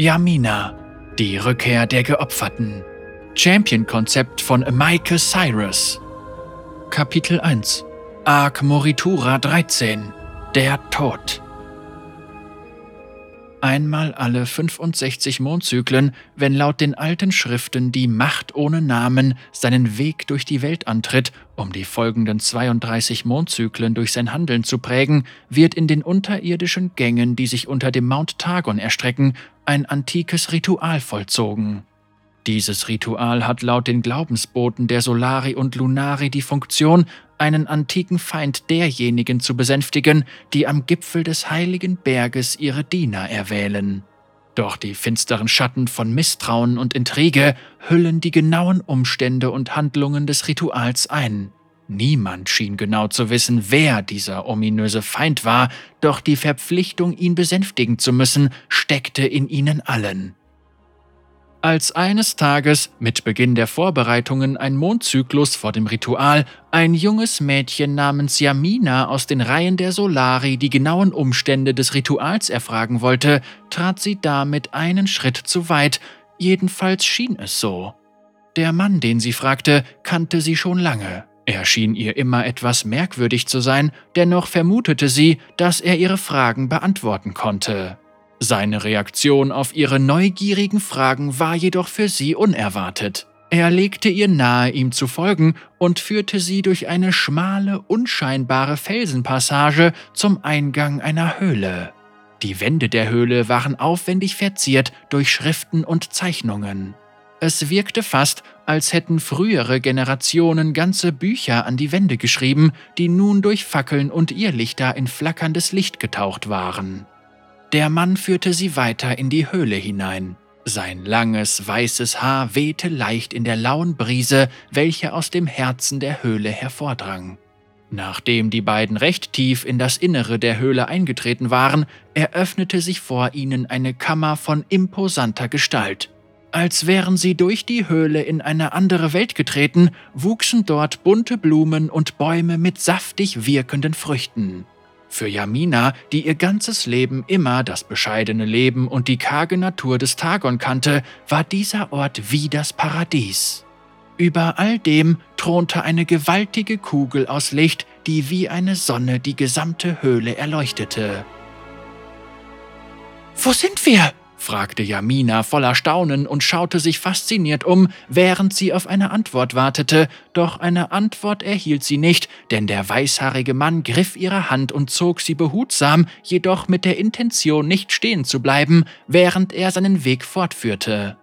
Yamina, die Rückkehr der Geopferten. Champion-Konzept von Maike Cyrus. Kapitel 1 Arc Moritura 13 Der Tod Einmal alle 65 Mondzyklen, wenn laut den alten Schriften die Macht ohne Namen seinen Weg durch die Welt antritt, um die folgenden 32 Mondzyklen durch sein Handeln zu prägen, wird in den unterirdischen Gängen, die sich unter dem Mount Targon erstrecken, ein antikes Ritual vollzogen. Dieses Ritual hat laut den Glaubensboten der Solari und Lunari die Funktion, einen antiken Feind derjenigen zu besänftigen, die am Gipfel des heiligen Berges ihre Diener erwählen. Doch die finsteren Schatten von Misstrauen und Intrige hüllen die genauen Umstände und Handlungen des Rituals ein. Niemand schien genau zu wissen, wer dieser ominöse Feind war, doch die Verpflichtung, ihn besänftigen zu müssen, steckte in ihnen allen. Als eines Tages, mit Beginn der Vorbereitungen ein Mondzyklus vor dem Ritual, ein junges Mädchen namens Yamina aus den Reihen der Solari die genauen Umstände des Rituals erfragen wollte, trat sie damit einen Schritt zu weit, jedenfalls schien es so. Der Mann, den sie fragte, kannte sie schon lange. Er schien ihr immer etwas merkwürdig zu sein, dennoch vermutete sie, dass er ihre Fragen beantworten konnte. Seine Reaktion auf ihre neugierigen Fragen war jedoch für sie unerwartet. Er legte ihr nahe, ihm zu folgen und führte sie durch eine schmale, unscheinbare Felsenpassage zum Eingang einer Höhle. Die Wände der Höhle waren aufwendig verziert durch Schriften und Zeichnungen. Es wirkte fast, als hätten frühere Generationen ganze Bücher an die Wände geschrieben, die nun durch Fackeln und Irrlichter in flackerndes Licht getaucht waren. Der Mann führte sie weiter in die Höhle hinein. Sein langes, weißes Haar wehte leicht in der lauen Brise, welche aus dem Herzen der Höhle hervordrang. Nachdem die beiden recht tief in das Innere der Höhle eingetreten waren, eröffnete sich vor ihnen eine Kammer von imposanter Gestalt. Als wären sie durch die Höhle in eine andere Welt getreten, wuchsen dort bunte Blumen und Bäume mit saftig wirkenden Früchten. Für Yamina, die ihr ganzes Leben immer das bescheidene Leben und die karge Natur des Tagon kannte, war dieser Ort wie das Paradies. Über all dem thronte eine gewaltige Kugel aus Licht, die wie eine Sonne die gesamte Höhle erleuchtete. Wo sind wir? Fragte Jamina voller Staunen und schaute sich fasziniert um, während sie auf eine Antwort wartete, doch eine Antwort erhielt sie nicht, denn der weißhaarige Mann griff ihre Hand und zog sie behutsam, jedoch mit der Intention, nicht stehen zu bleiben, während er seinen Weg fortführte.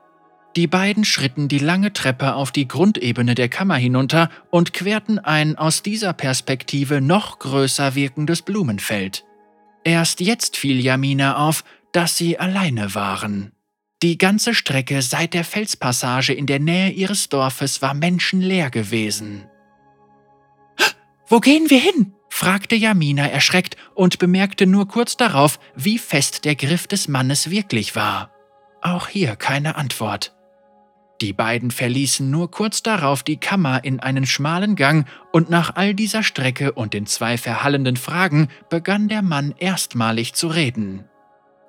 Die beiden schritten die lange Treppe auf die Grundebene der Kammer hinunter und querten ein aus dieser Perspektive noch größer wirkendes Blumenfeld. Erst jetzt fiel Jamina auf, dass sie alleine waren. Die ganze Strecke seit der Felspassage in der Nähe ihres Dorfes war menschenleer gewesen. Wo gehen wir hin? fragte Jamina erschreckt und bemerkte nur kurz darauf, wie fest der Griff des Mannes wirklich war. Auch hier keine Antwort. Die beiden verließen nur kurz darauf die Kammer in einen schmalen Gang, und nach all dieser Strecke und den zwei verhallenden Fragen begann der Mann erstmalig zu reden.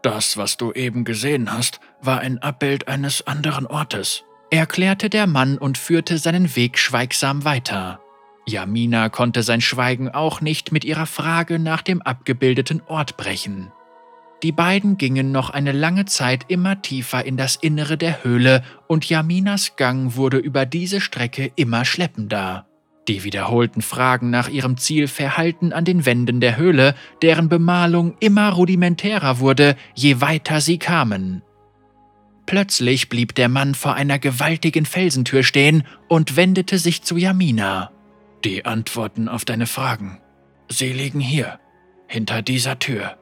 Das, was du eben gesehen hast, war ein Abbild eines anderen Ortes, erklärte der Mann und führte seinen Weg schweigsam weiter. Jamina konnte sein Schweigen auch nicht mit ihrer Frage nach dem abgebildeten Ort brechen. Die beiden gingen noch eine lange Zeit immer tiefer in das Innere der Höhle und Jaminas Gang wurde über diese Strecke immer schleppender. Die wiederholten Fragen nach ihrem Ziel verhallten an den Wänden der Höhle, deren Bemalung immer rudimentärer wurde, je weiter sie kamen. Plötzlich blieb der Mann vor einer gewaltigen Felsentür stehen und wendete sich zu Yamina. Die Antworten auf deine Fragen. Sie liegen hier, hinter dieser Tür.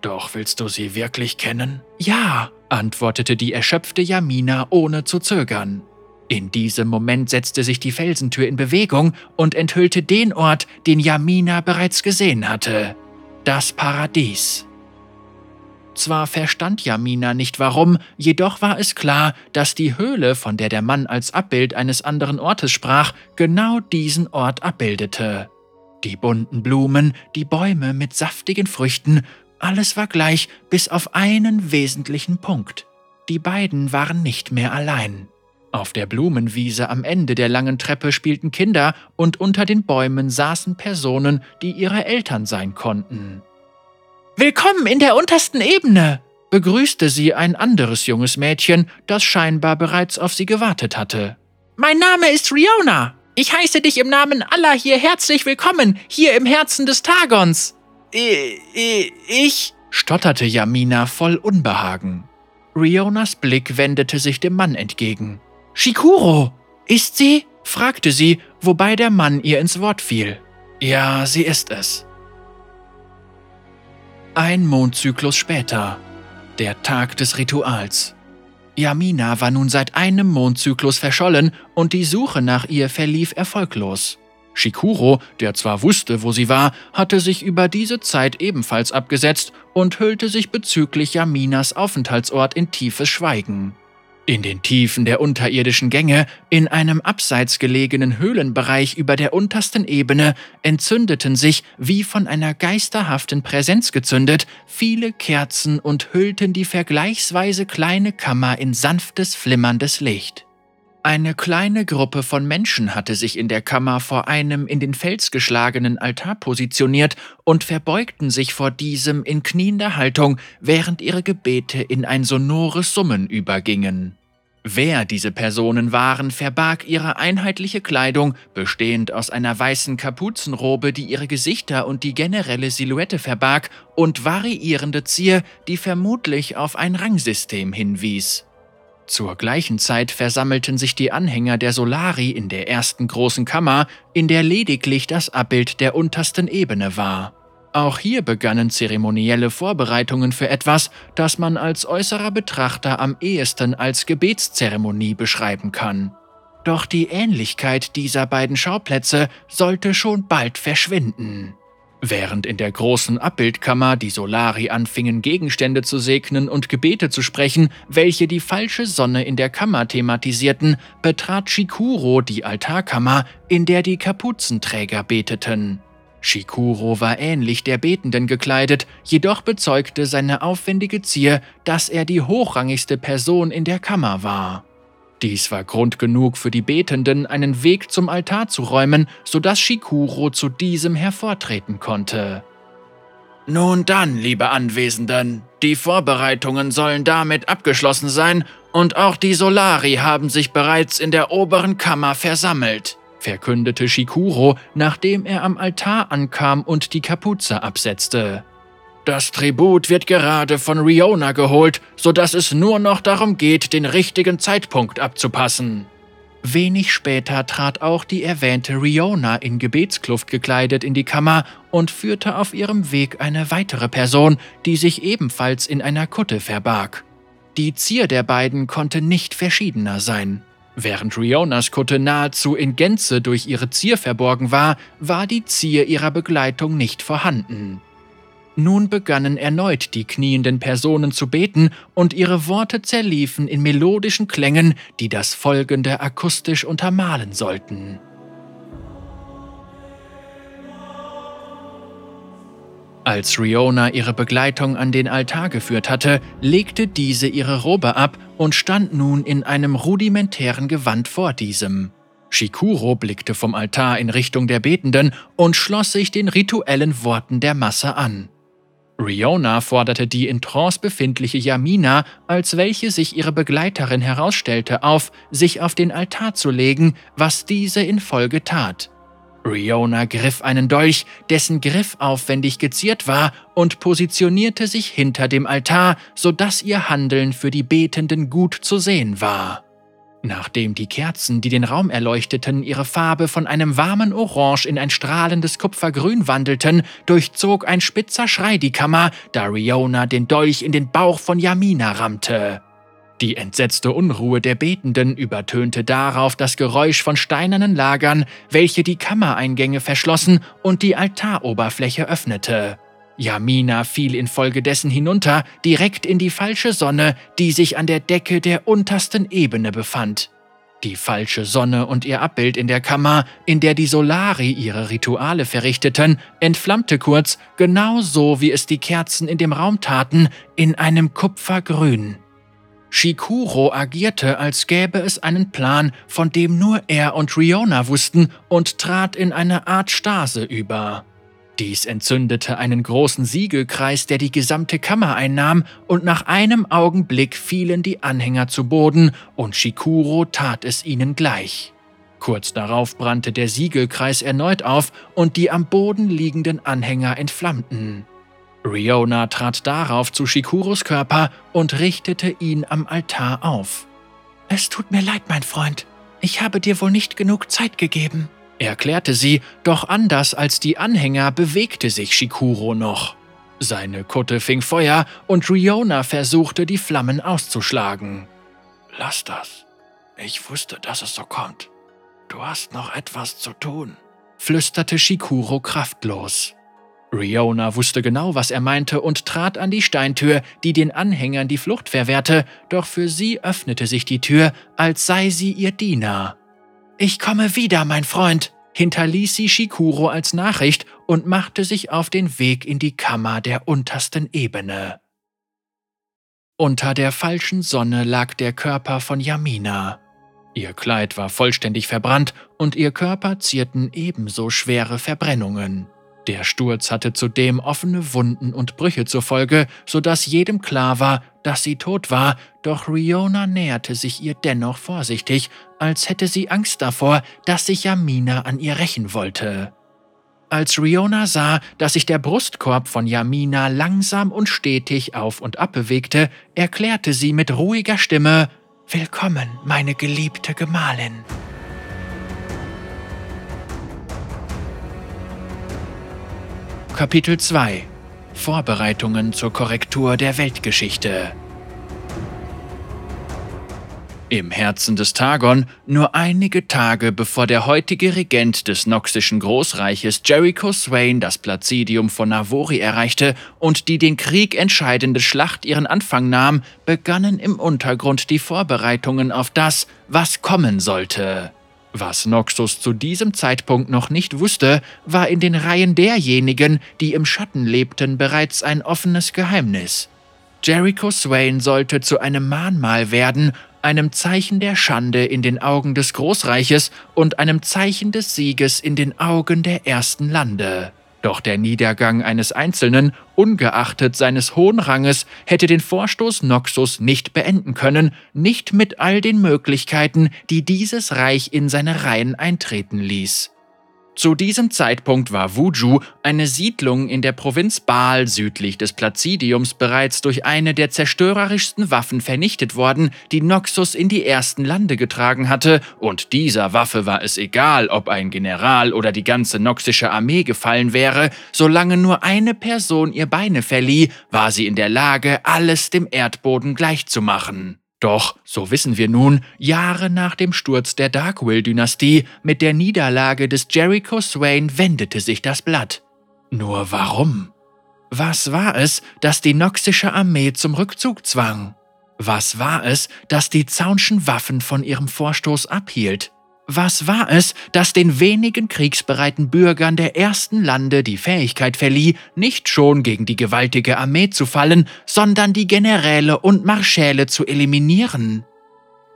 Doch willst du sie wirklich kennen? Ja, antwortete die erschöpfte Yamina ohne zu zögern. In diesem Moment setzte sich die Felsentür in Bewegung und enthüllte den Ort, den Yamina bereits gesehen hatte. Das Paradies. Zwar verstand Yamina nicht warum, jedoch war es klar, dass die Höhle, von der der Mann als Abbild eines anderen Ortes sprach, genau diesen Ort abbildete. Die bunten Blumen, die Bäume mit saftigen Früchten, alles war gleich bis auf einen wesentlichen Punkt. Die beiden waren nicht mehr allein. Auf der Blumenwiese am Ende der langen Treppe spielten Kinder und unter den Bäumen saßen Personen, die ihre Eltern sein konnten. Willkommen in der untersten Ebene, begrüßte sie ein anderes junges Mädchen, das scheinbar bereits auf sie gewartet hatte. Mein Name ist Riona. Ich heiße dich im Namen aller hier herzlich willkommen, hier im Herzen des Tagons. Ich, stotterte Yamina voll Unbehagen. Rionas Blick wendete sich dem Mann entgegen. Shikuro, ist sie? fragte sie, wobei der Mann ihr ins Wort fiel. Ja, sie ist es. Ein Mondzyklus später. Der Tag des Rituals. Yamina war nun seit einem Mondzyklus verschollen und die Suche nach ihr verlief erfolglos. Shikuro, der zwar wusste, wo sie war, hatte sich über diese Zeit ebenfalls abgesetzt und hüllte sich bezüglich Yaminas Aufenthaltsort in tiefes Schweigen. In den Tiefen der unterirdischen Gänge, in einem abseits gelegenen Höhlenbereich über der untersten Ebene, entzündeten sich, wie von einer geisterhaften Präsenz gezündet, viele Kerzen und hüllten die vergleichsweise kleine Kammer in sanftes, flimmerndes Licht. Eine kleine Gruppe von Menschen hatte sich in der Kammer vor einem in den Fels geschlagenen Altar positioniert und verbeugten sich vor diesem in kniender Haltung, während ihre Gebete in ein sonores Summen übergingen. Wer diese Personen waren, verbarg ihre einheitliche Kleidung, bestehend aus einer weißen Kapuzenrobe, die ihre Gesichter und die generelle Silhouette verbarg, und variierende Zier, die vermutlich auf ein Rangsystem hinwies. Zur gleichen Zeit versammelten sich die Anhänger der Solari in der ersten großen Kammer, in der lediglich das Abbild der untersten Ebene war. Auch hier begannen zeremonielle Vorbereitungen für etwas, das man als äußerer Betrachter am ehesten als Gebetszeremonie beschreiben kann. Doch die Ähnlichkeit dieser beiden Schauplätze sollte schon bald verschwinden. Während in der großen Abbildkammer die Solari anfingen, Gegenstände zu segnen und Gebete zu sprechen, welche die falsche Sonne in der Kammer thematisierten, betrat Shikuro die Altarkammer, in der die Kapuzenträger beteten. Shikuro war ähnlich der Betenden gekleidet, jedoch bezeugte seine aufwendige Zier, dass er die hochrangigste Person in der Kammer war. Dies war Grund genug für die Betenden, einen Weg zum Altar zu räumen, sodass Shikuro zu diesem hervortreten konnte. Nun dann, liebe Anwesenden, die Vorbereitungen sollen damit abgeschlossen sein und auch die Solari haben sich bereits in der oberen Kammer versammelt verkündete Shikuro, nachdem er am Altar ankam und die Kapuze absetzte. Das Tribut wird gerade von Riona geholt, sodass es nur noch darum geht, den richtigen Zeitpunkt abzupassen. Wenig später trat auch die erwähnte Riona in Gebetskluft gekleidet in die Kammer und führte auf ihrem Weg eine weitere Person, die sich ebenfalls in einer Kutte verbarg. Die Zier der beiden konnte nicht verschiedener sein. Während Rionas Kutte nahezu in Gänze durch ihre Zier verborgen war, war die Zier ihrer Begleitung nicht vorhanden. Nun begannen erneut die knienden Personen zu beten und ihre Worte zerliefen in melodischen Klängen, die das Folgende akustisch untermalen sollten. Als Riona ihre Begleitung an den Altar geführt hatte, legte diese ihre Robe ab und stand nun in einem rudimentären Gewand vor diesem. Shikuro blickte vom Altar in Richtung der Betenden und schloss sich den rituellen Worten der Masse an. Riona forderte die in Trance befindliche Yamina, als welche sich ihre Begleiterin herausstellte, auf, sich auf den Altar zu legen, was diese in Folge tat. Riona griff einen Dolch, dessen Griff aufwendig geziert war, und positionierte sich hinter dem Altar, sodass ihr Handeln für die Betenden gut zu sehen war. Nachdem die Kerzen, die den Raum erleuchteten, ihre Farbe von einem warmen Orange in ein strahlendes Kupfergrün wandelten, durchzog ein spitzer Schrei die Kammer, da Riona den Dolch in den Bauch von Yamina rammte. Die entsetzte Unruhe der Betenden übertönte darauf das Geräusch von steinernen Lagern, welche die Kammereingänge verschlossen und die Altaroberfläche öffnete. Yamina fiel infolgedessen hinunter, direkt in die falsche Sonne, die sich an der Decke der untersten Ebene befand. Die falsche Sonne und ihr Abbild in der Kammer, in der die Solari ihre Rituale verrichteten, entflammte kurz, genauso wie es die Kerzen in dem Raum taten, in einem Kupfergrün. Shikuro agierte, als gäbe es einen Plan, von dem nur er und Riona wussten, und trat in eine Art Stase über. Dies entzündete einen großen Siegelkreis, der die gesamte Kammer einnahm, und nach einem Augenblick fielen die Anhänger zu Boden, und Shikuro tat es ihnen gleich. Kurz darauf brannte der Siegelkreis erneut auf und die am Boden liegenden Anhänger entflammten. Riona trat darauf zu Shikuros Körper und richtete ihn am Altar auf. Es tut mir leid, mein Freund. Ich habe dir wohl nicht genug Zeit gegeben, erklärte sie, doch anders als die Anhänger bewegte sich Shikuro noch. Seine Kutte fing Feuer und Riona versuchte, die Flammen auszuschlagen. Lass das. Ich wusste, dass es so kommt. Du hast noch etwas zu tun, flüsterte Shikuro kraftlos. Riona wusste genau, was er meinte und trat an die Steintür, die den Anhängern die Flucht verwehrte, doch für sie öffnete sich die Tür, als sei sie ihr Diener. Ich komme wieder, mein Freund, hinterließ sie Shikuro als Nachricht und machte sich auf den Weg in die Kammer der untersten Ebene. Unter der falschen Sonne lag der Körper von Yamina. Ihr Kleid war vollständig verbrannt und ihr Körper zierten ebenso schwere Verbrennungen. Der Sturz hatte zudem offene Wunden und Brüche zur Folge, sodass jedem klar war, dass sie tot war, doch Riona näherte sich ihr dennoch vorsichtig, als hätte sie Angst davor, dass sich Yamina an ihr rächen wollte. Als Riona sah, dass sich der Brustkorb von Yamina langsam und stetig auf und ab bewegte, erklärte sie mit ruhiger Stimme Willkommen, meine geliebte Gemahlin. Kapitel 2 Vorbereitungen zur Korrektur der Weltgeschichte Im Herzen des Tagon, nur einige Tage bevor der heutige Regent des noxischen Großreiches Jericho Swain das Placidium von Navori erreichte und die den Krieg entscheidende Schlacht ihren Anfang nahm, begannen im Untergrund die Vorbereitungen auf das, was kommen sollte. Was Noxus zu diesem Zeitpunkt noch nicht wusste, war in den Reihen derjenigen, die im Schatten lebten, bereits ein offenes Geheimnis. Jericho Swain sollte zu einem Mahnmal werden, einem Zeichen der Schande in den Augen des Großreiches und einem Zeichen des Sieges in den Augen der ersten Lande. Doch der Niedergang eines Einzelnen, ungeachtet seines hohen Ranges, hätte den Vorstoß Noxus nicht beenden können, nicht mit all den Möglichkeiten, die dieses Reich in seine Reihen eintreten ließ. Zu diesem Zeitpunkt war Wuju, eine Siedlung in der Provinz Baal südlich des Placidiums, bereits durch eine der zerstörerischsten Waffen vernichtet worden, die Noxus in die ersten Lande getragen hatte, und dieser Waffe war es egal, ob ein General oder die ganze noxische Armee gefallen wäre, solange nur eine Person ihr Beine verlieh, war sie in der Lage, alles dem Erdboden gleichzumachen. Doch, so wissen wir nun, Jahre nach dem Sturz der Darkwill-Dynastie mit der Niederlage des Jericho Swain wendete sich das Blatt. Nur warum? Was war es, das die noxische Armee zum Rückzug zwang? Was war es, das die Zaunschen Waffen von ihrem Vorstoß abhielt? Was war es, das den wenigen kriegsbereiten Bürgern der ersten Lande die Fähigkeit verlieh, nicht schon gegen die gewaltige Armee zu fallen, sondern die Generäle und Marschäle zu eliminieren?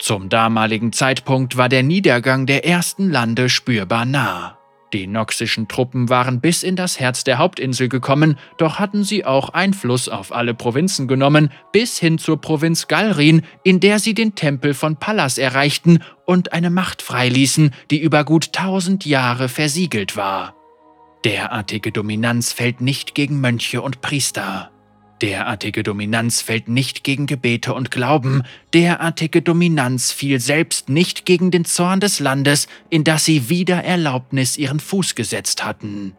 Zum damaligen Zeitpunkt war der Niedergang der ersten Lande spürbar nah. Die noxischen Truppen waren bis in das Herz der Hauptinsel gekommen, doch hatten sie auch Einfluss auf alle Provinzen genommen, bis hin zur Provinz Galrin, in der sie den Tempel von Pallas erreichten und eine Macht freiließen, die über gut tausend Jahre versiegelt war. Derartige Dominanz fällt nicht gegen Mönche und Priester. Derartige Dominanz fällt nicht gegen Gebete und Glauben, derartige Dominanz fiel selbst nicht gegen den Zorn des Landes, in das sie wider Erlaubnis ihren Fuß gesetzt hatten.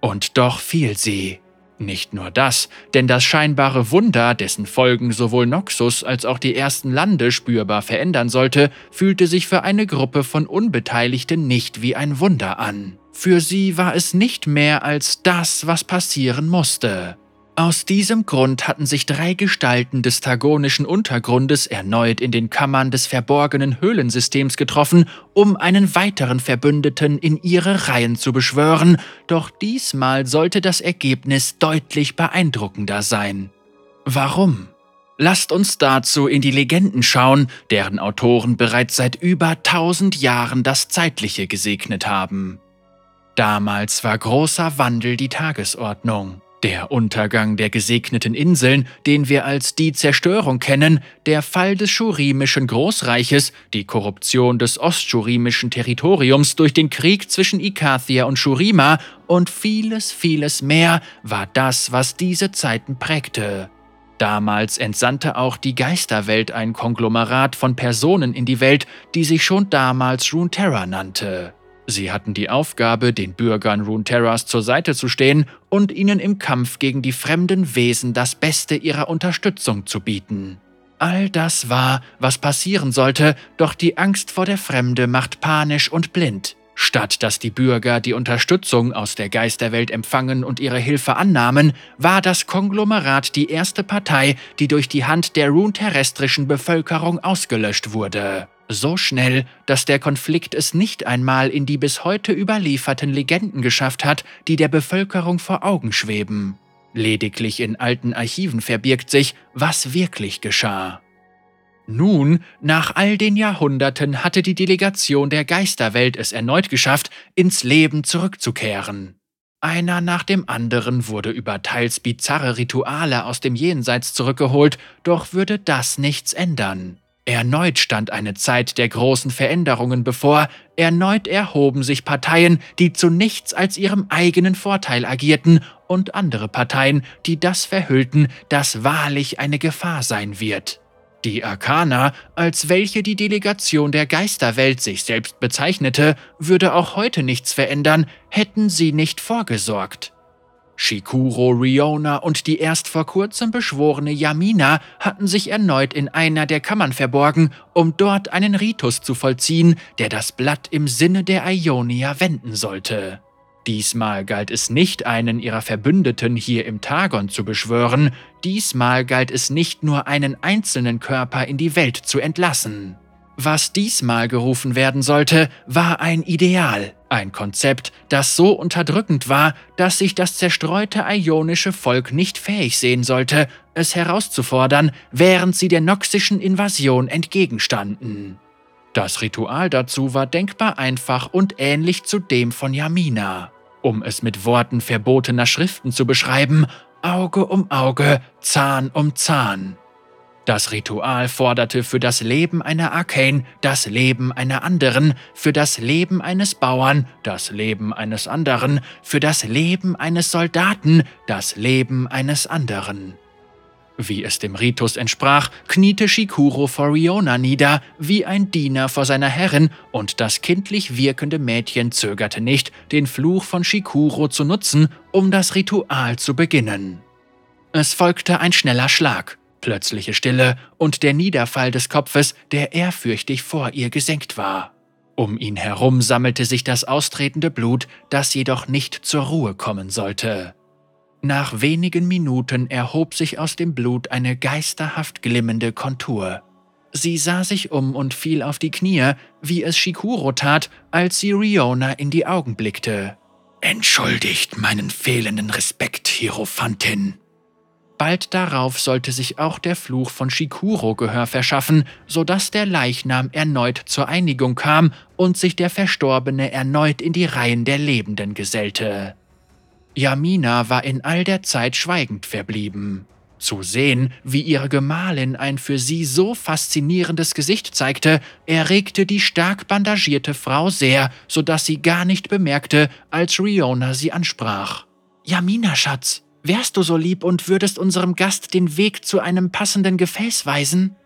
Und doch fiel sie. Nicht nur das, denn das scheinbare Wunder, dessen Folgen sowohl Noxus als auch die ersten Lande spürbar verändern sollte, fühlte sich für eine Gruppe von Unbeteiligten nicht wie ein Wunder an. Für sie war es nicht mehr als das, was passieren musste. Aus diesem Grund hatten sich drei Gestalten des tagonischen Untergrundes erneut in den Kammern des verborgenen Höhlensystems getroffen, um einen weiteren Verbündeten in ihre Reihen zu beschwören, doch diesmal sollte das Ergebnis deutlich beeindruckender sein. Warum? Lasst uns dazu in die Legenden schauen, deren Autoren bereits seit über tausend Jahren das Zeitliche gesegnet haben. Damals war großer Wandel die Tagesordnung. Der Untergang der gesegneten Inseln, den wir als die Zerstörung kennen, der Fall des schurimischen Großreiches, die Korruption des ostschurimischen Territoriums durch den Krieg zwischen Ikathia und Shurima und vieles, vieles mehr war das, was diese Zeiten prägte. Damals entsandte auch die Geisterwelt ein Konglomerat von Personen in die Welt, die sich schon damals Runeterra nannte. Sie hatten die Aufgabe, den Bürgern Runeterras zur Seite zu stehen und ihnen im Kampf gegen die fremden Wesen das Beste ihrer Unterstützung zu bieten. All das war, was passieren sollte, doch die Angst vor der Fremde macht panisch und blind. Statt dass die Bürger die Unterstützung aus der Geisterwelt empfangen und ihre Hilfe annahmen, war das Konglomerat die erste Partei, die durch die Hand der runeterrestrischen Bevölkerung ausgelöscht wurde. So schnell, dass der Konflikt es nicht einmal in die bis heute überlieferten Legenden geschafft hat, die der Bevölkerung vor Augen schweben. Lediglich in alten Archiven verbirgt sich, was wirklich geschah. Nun, nach all den Jahrhunderten hatte die Delegation der Geisterwelt es erneut geschafft, ins Leben zurückzukehren. Einer nach dem anderen wurde über teils bizarre Rituale aus dem Jenseits zurückgeholt, doch würde das nichts ändern. Erneut stand eine Zeit der großen Veränderungen bevor, erneut erhoben sich Parteien, die zu nichts als ihrem eigenen Vorteil agierten, und andere Parteien, die das verhüllten, das wahrlich eine Gefahr sein wird. Die Arkana, als welche die Delegation der Geisterwelt sich selbst bezeichnete, würde auch heute nichts verändern, hätten sie nicht vorgesorgt. Shikuro, Riona und die erst vor kurzem beschworene Yamina hatten sich erneut in einer der Kammern verborgen, um dort einen Ritus zu vollziehen, der das Blatt im Sinne der Ionia wenden sollte. Diesmal galt es nicht, einen ihrer Verbündeten hier im Tagon zu beschwören, diesmal galt es nicht nur einen einzelnen Körper in die Welt zu entlassen. Was diesmal gerufen werden sollte, war ein Ideal, ein Konzept, das so unterdrückend war, dass sich das zerstreute ionische Volk nicht fähig sehen sollte, es herauszufordern, während sie der noxischen Invasion entgegenstanden. Das Ritual dazu war denkbar einfach und ähnlich zu dem von Yamina. Um es mit Worten verbotener Schriften zu beschreiben, Auge um Auge, Zahn um Zahn. Das Ritual forderte für das Leben einer Arcane das Leben einer anderen, für das Leben eines Bauern das Leben eines anderen, für das Leben eines Soldaten das Leben eines anderen. Wie es dem Ritus entsprach, kniete Shikuro vor Riona nieder, wie ein Diener vor seiner Herrin, und das kindlich wirkende Mädchen zögerte nicht, den Fluch von Shikuro zu nutzen, um das Ritual zu beginnen. Es folgte ein schneller Schlag plötzliche Stille und der Niederfall des Kopfes, der ehrfürchtig vor ihr gesenkt war. Um ihn herum sammelte sich das austretende Blut, das jedoch nicht zur Ruhe kommen sollte. Nach wenigen Minuten erhob sich aus dem Blut eine geisterhaft glimmende Kontur. Sie sah sich um und fiel auf die Knie, wie es Shikuro tat, als sie Riona in die Augen blickte. Entschuldigt meinen fehlenden Respekt, Hierophantin, Bald darauf sollte sich auch der Fluch von Shikuro Gehör verschaffen, sodass der Leichnam erneut zur Einigung kam und sich der Verstorbene erneut in die Reihen der Lebenden gesellte. Yamina war in all der Zeit schweigend verblieben. Zu sehen, wie ihre Gemahlin ein für sie so faszinierendes Gesicht zeigte, erregte die stark bandagierte Frau sehr, sodass sie gar nicht bemerkte, als Riona sie ansprach. Yamina, Schatz, Wärst du so lieb und würdest unserem Gast den Weg zu einem passenden Gefäß weisen?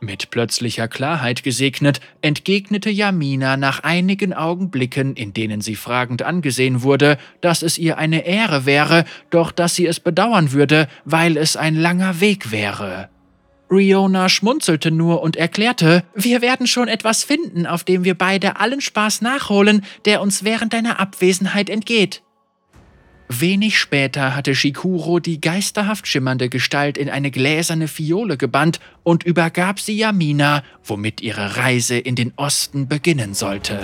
Mit plötzlicher Klarheit gesegnet, entgegnete Jamina nach einigen Augenblicken, in denen sie fragend angesehen wurde, dass es ihr eine Ehre wäre, doch dass sie es bedauern würde, weil es ein langer Weg wäre. Riona schmunzelte nur und erklärte, wir werden schon etwas finden, auf dem wir beide allen Spaß nachholen, der uns während deiner Abwesenheit entgeht. Wenig später hatte Shikuro die geisterhaft schimmernde Gestalt in eine gläserne Fiole gebannt und übergab sie Yamina, womit ihre Reise in den Osten beginnen sollte.